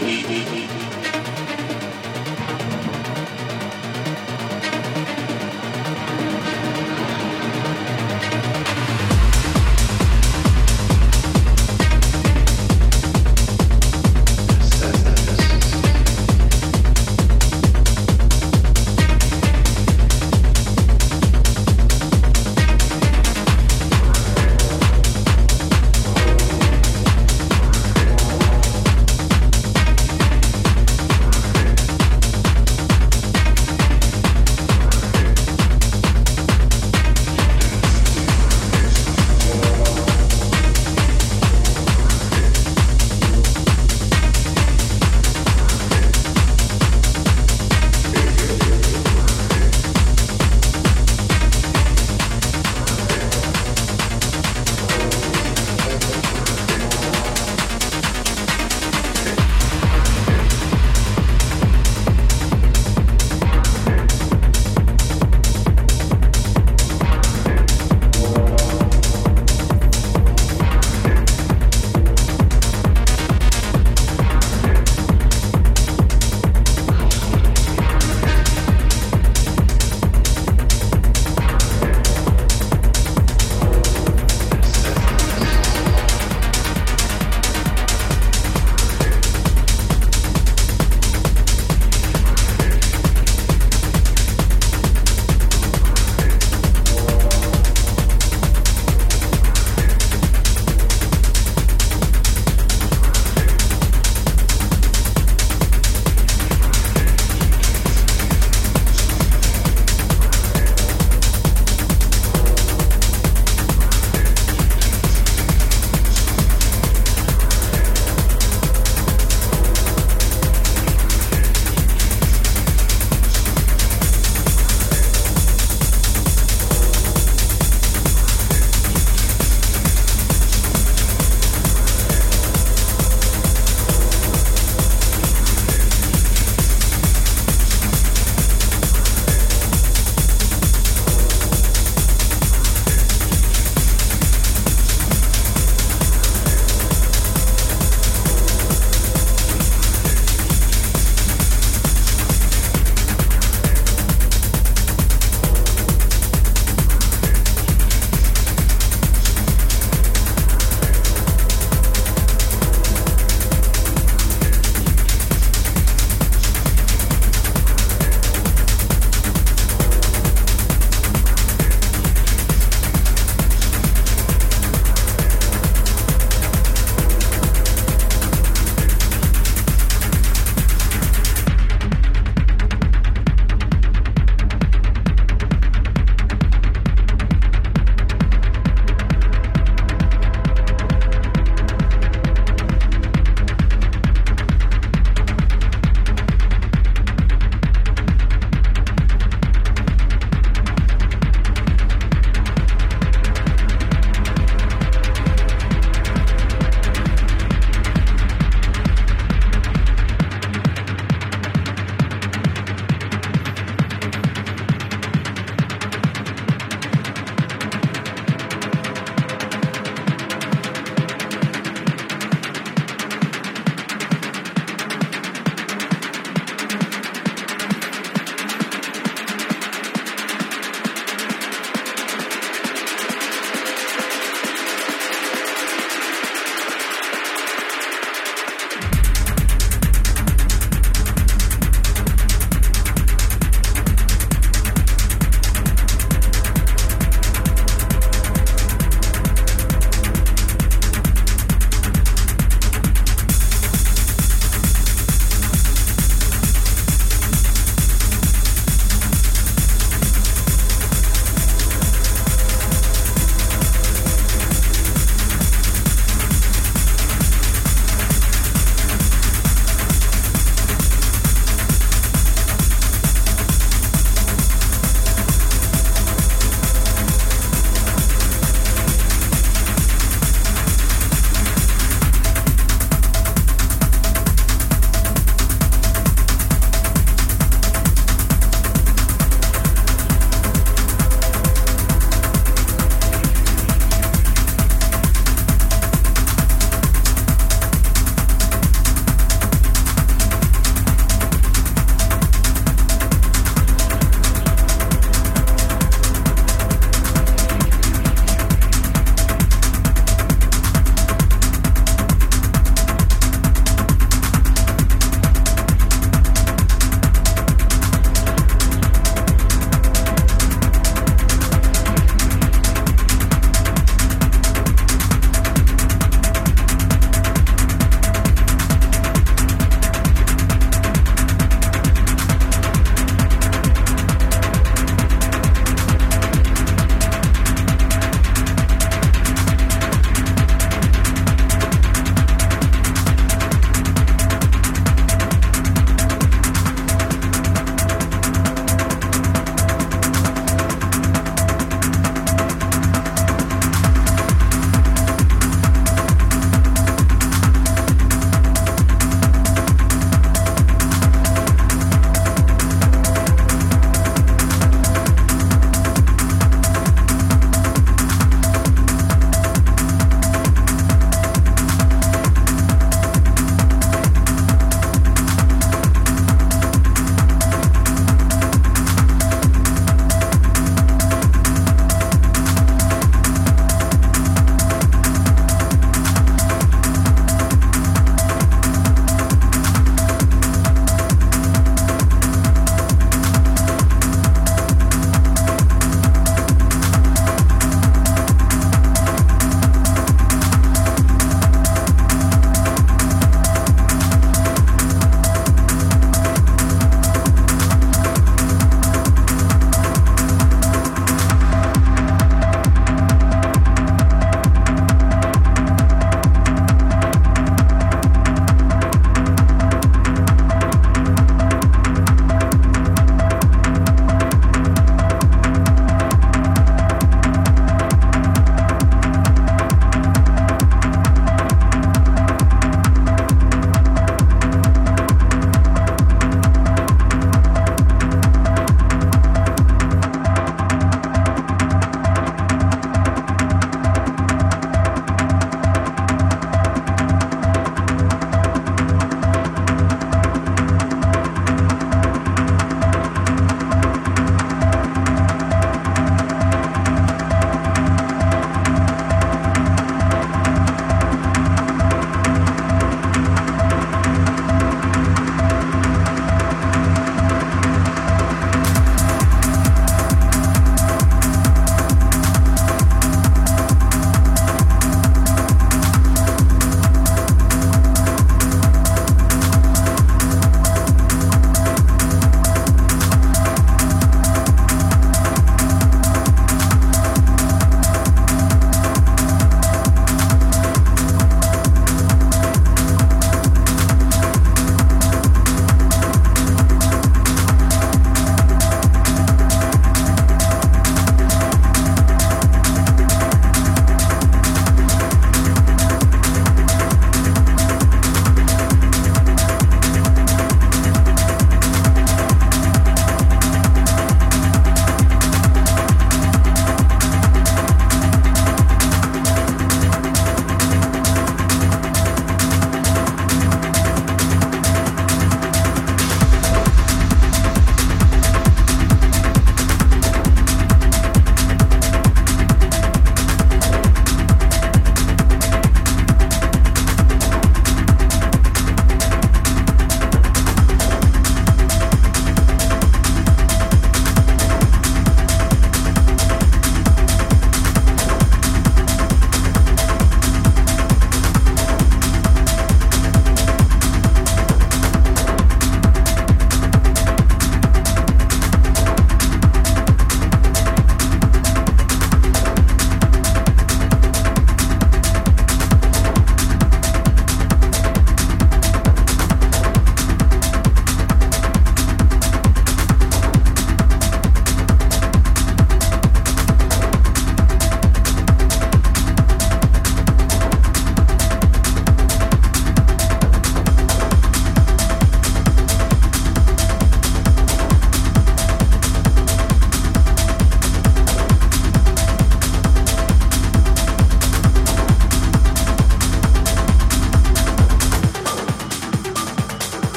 Shh, shh, shh, shh.